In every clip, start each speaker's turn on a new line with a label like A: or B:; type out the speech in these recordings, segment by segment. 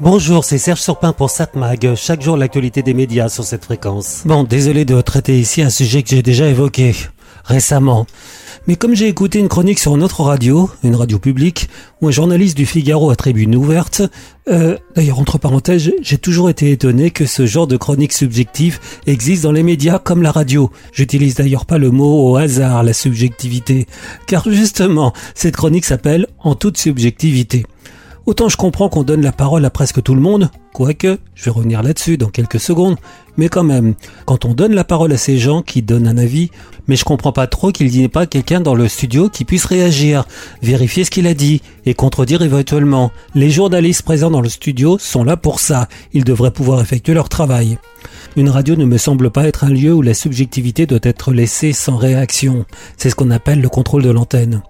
A: Bonjour, c'est Serge Surpin pour SatMag. Chaque jour, l'actualité des médias sur cette fréquence. Bon, désolé de traiter ici un sujet que j'ai déjà évoqué récemment. Mais comme j'ai écouté une chronique sur une autre radio, une radio publique, où un journaliste du Figaro a tribune ouverte, euh, d'ailleurs entre parenthèses, j'ai toujours été étonné que ce genre de chronique subjective existe dans les médias comme la radio. J'utilise d'ailleurs pas le mot au hasard, la subjectivité, car justement, cette chronique s'appelle En toute subjectivité. Autant je comprends qu'on donne la parole à presque tout le monde, quoique, je vais revenir là-dessus dans quelques secondes, mais quand même, quand on donne la parole à ces gens qui donnent un avis, mais je comprends pas trop qu'il n'y ait pas quelqu'un dans le studio qui puisse réagir, vérifier ce qu'il a dit et contredire éventuellement. Les journalistes présents dans le studio sont là pour ça, ils devraient pouvoir effectuer leur travail. Une radio ne me semble pas être un lieu où la subjectivité doit être laissée sans réaction. C'est ce qu'on appelle le contrôle de l'antenne.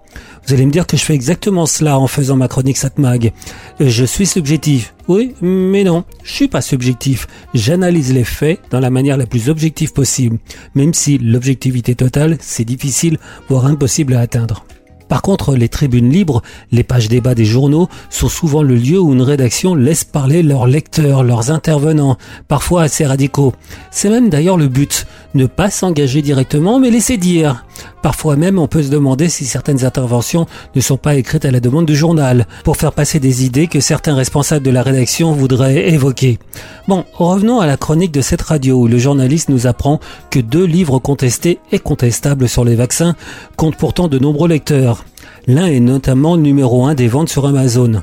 A: Vous allez me dire que je fais exactement cela en faisant ma chronique Satmag. Je suis subjectif. Oui, mais non, je suis pas subjectif. J'analyse les faits dans la manière la plus objective possible, même si l'objectivité totale, c'est difficile, voire impossible à atteindre. Par contre, les tribunes libres, les pages débat des journaux, sont souvent le lieu où une rédaction laisse parler leurs lecteurs, leurs intervenants, parfois assez radicaux. C'est même d'ailleurs le but, ne pas s'engager directement, mais laisser dire. Parfois même, on peut se demander si certaines interventions ne sont pas écrites à la demande du journal, pour faire passer des idées que certains responsables de la rédaction voudraient évoquer. Bon, revenons à la chronique de cette radio où le journaliste nous apprend que deux livres contestés et contestables sur les vaccins comptent pourtant de nombreux lecteurs. L'un est notamment numéro un des ventes sur Amazon.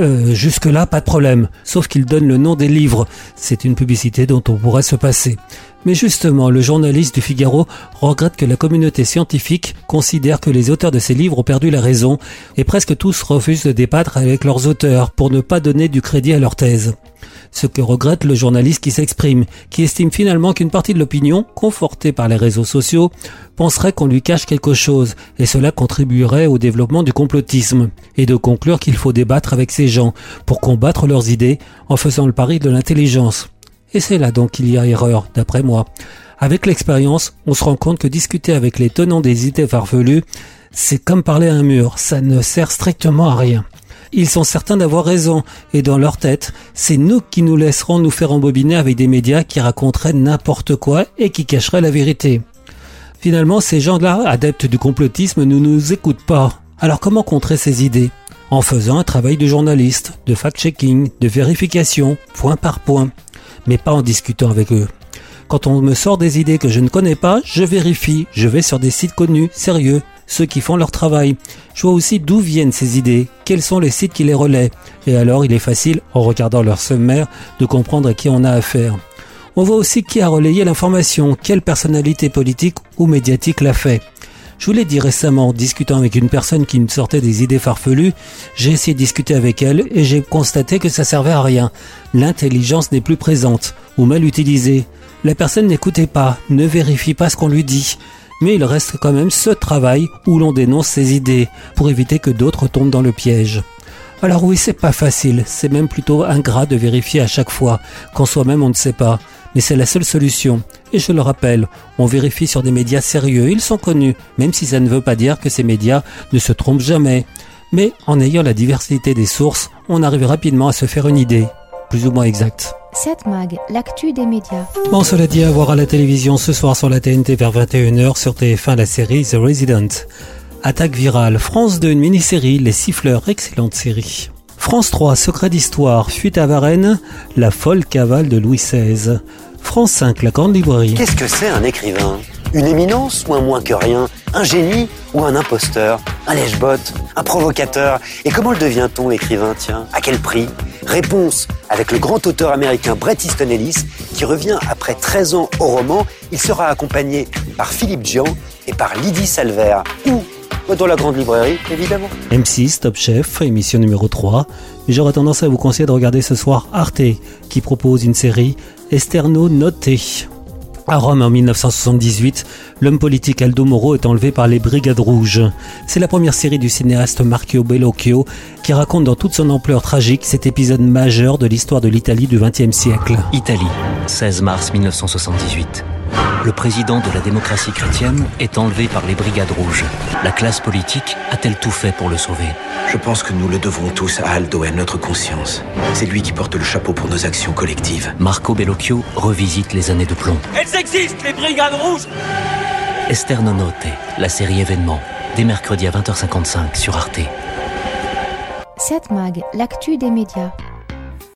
A: Euh, Jusque-là, pas de problème, sauf qu'il donne le nom des livres. C'est une publicité dont on pourrait se passer. Mais justement, le journaliste du Figaro regrette que la communauté scientifique considère que les auteurs de ces livres ont perdu la raison, et presque tous refusent de débattre avec leurs auteurs pour ne pas donner du crédit à leur thèse ce que regrette le journaliste qui s'exprime, qui estime finalement qu'une partie de l'opinion, confortée par les réseaux sociaux, penserait qu'on lui cache quelque chose, et cela contribuerait au développement du complotisme, et de conclure qu'il faut débattre avec ces gens pour combattre leurs idées en faisant le pari de l'intelligence. Et c'est là donc qu'il y a erreur, d'après moi. Avec l'expérience, on se rend compte que discuter avec les tenants des idées farfelues, c'est comme parler à un mur, ça ne sert strictement à rien. Ils sont certains d'avoir raison, et dans leur tête, c'est nous qui nous laisserons nous faire embobiner avec des médias qui raconteraient n'importe quoi et qui cacheraient la vérité. Finalement, ces gens-là, adeptes du complotisme, ne nous écoutent pas. Alors comment contrer ces idées? En faisant un travail de journaliste, de fact-checking, de vérification, point par point, mais pas en discutant avec eux. Quand on me sort des idées que je ne connais pas, je vérifie, je vais sur des sites connus, sérieux, ceux qui font leur travail. Je vois aussi d'où viennent ces idées, quels sont les sites qui les relaient? Et alors il est facile, en regardant leur sommaire, de comprendre à qui on a affaire. On voit aussi qui a relayé l'information, quelle personnalité politique ou médiatique l'a fait. Je vous l'ai dit récemment, en discutant avec une personne qui me sortait des idées farfelues, j'ai essayé de discuter avec elle et j'ai constaté que ça servait à rien. L'intelligence n'est plus présente, ou mal utilisée. La personne n'écoutait pas, ne vérifie pas ce qu'on lui dit mais il reste quand même ce travail où l'on dénonce ses idées pour éviter que d'autres tombent dans le piège. Alors oui, c'est pas facile, c'est même plutôt ingrat de vérifier à chaque fois, quand soi-même on ne sait pas, mais c'est la seule solution. Et je le rappelle, on vérifie sur des médias sérieux, ils sont connus, même si ça ne veut pas dire que ces médias ne se trompent jamais. Mais en ayant la diversité des sources, on arrive rapidement à se faire une idée, plus ou moins exacte.
B: 7 Mag, l'actu des médias.
A: Bon, cela dit, à voir à la télévision ce soir sur la TNT vers 21h sur TF1 la série The Resident. Attaque virale, France 2, une mini-série, Les Siffleurs, excellente série. France 3, Secret d'Histoire, Fuite à Varennes, La folle cavale de Louis XVI. France 5, La Grande Librairie.
C: Qu'est-ce que c'est un écrivain? Une éminence ou un moins que rien? Un génie ou un imposteur? Un lèche-bot Un provocateur? Et comment le devient-on écrivain, tiens À quel prix? Réponse avec le grand auteur américain Bret Easton Ellis qui revient après 13 ans au roman. Il sera accompagné par Philippe Gian et par Lydie Salver. Ou dans la grande librairie, évidemment.
A: M6, Top Chef, émission numéro 3. Mais j'aurais tendance à vous conseiller de regarder ce soir Arte, qui propose une série Esterno Noté. À Rome en 1978, l'homme politique Aldo Moro est enlevé par les Brigades Rouges. C'est la première série du cinéaste Marco Bellocchio qui raconte dans toute son ampleur tragique cet épisode majeur de l'histoire de l'Italie du XXe siècle.
D: Italie, 16 mars 1978. Le président de la démocratie chrétienne est enlevé par les brigades rouges. La classe politique a-t-elle tout fait pour le sauver
E: Je pense que nous le devons tous à Aldo et à notre conscience. C'est lui qui porte le chapeau pour nos actions collectives.
D: Marco Bellocchio revisite les années de plomb.
F: Elles existent, les brigades rouges
D: Esther Nonote, la série événement, dès mercredi à 20h55 sur Arte.
B: 7 Mag, l'actu des médias.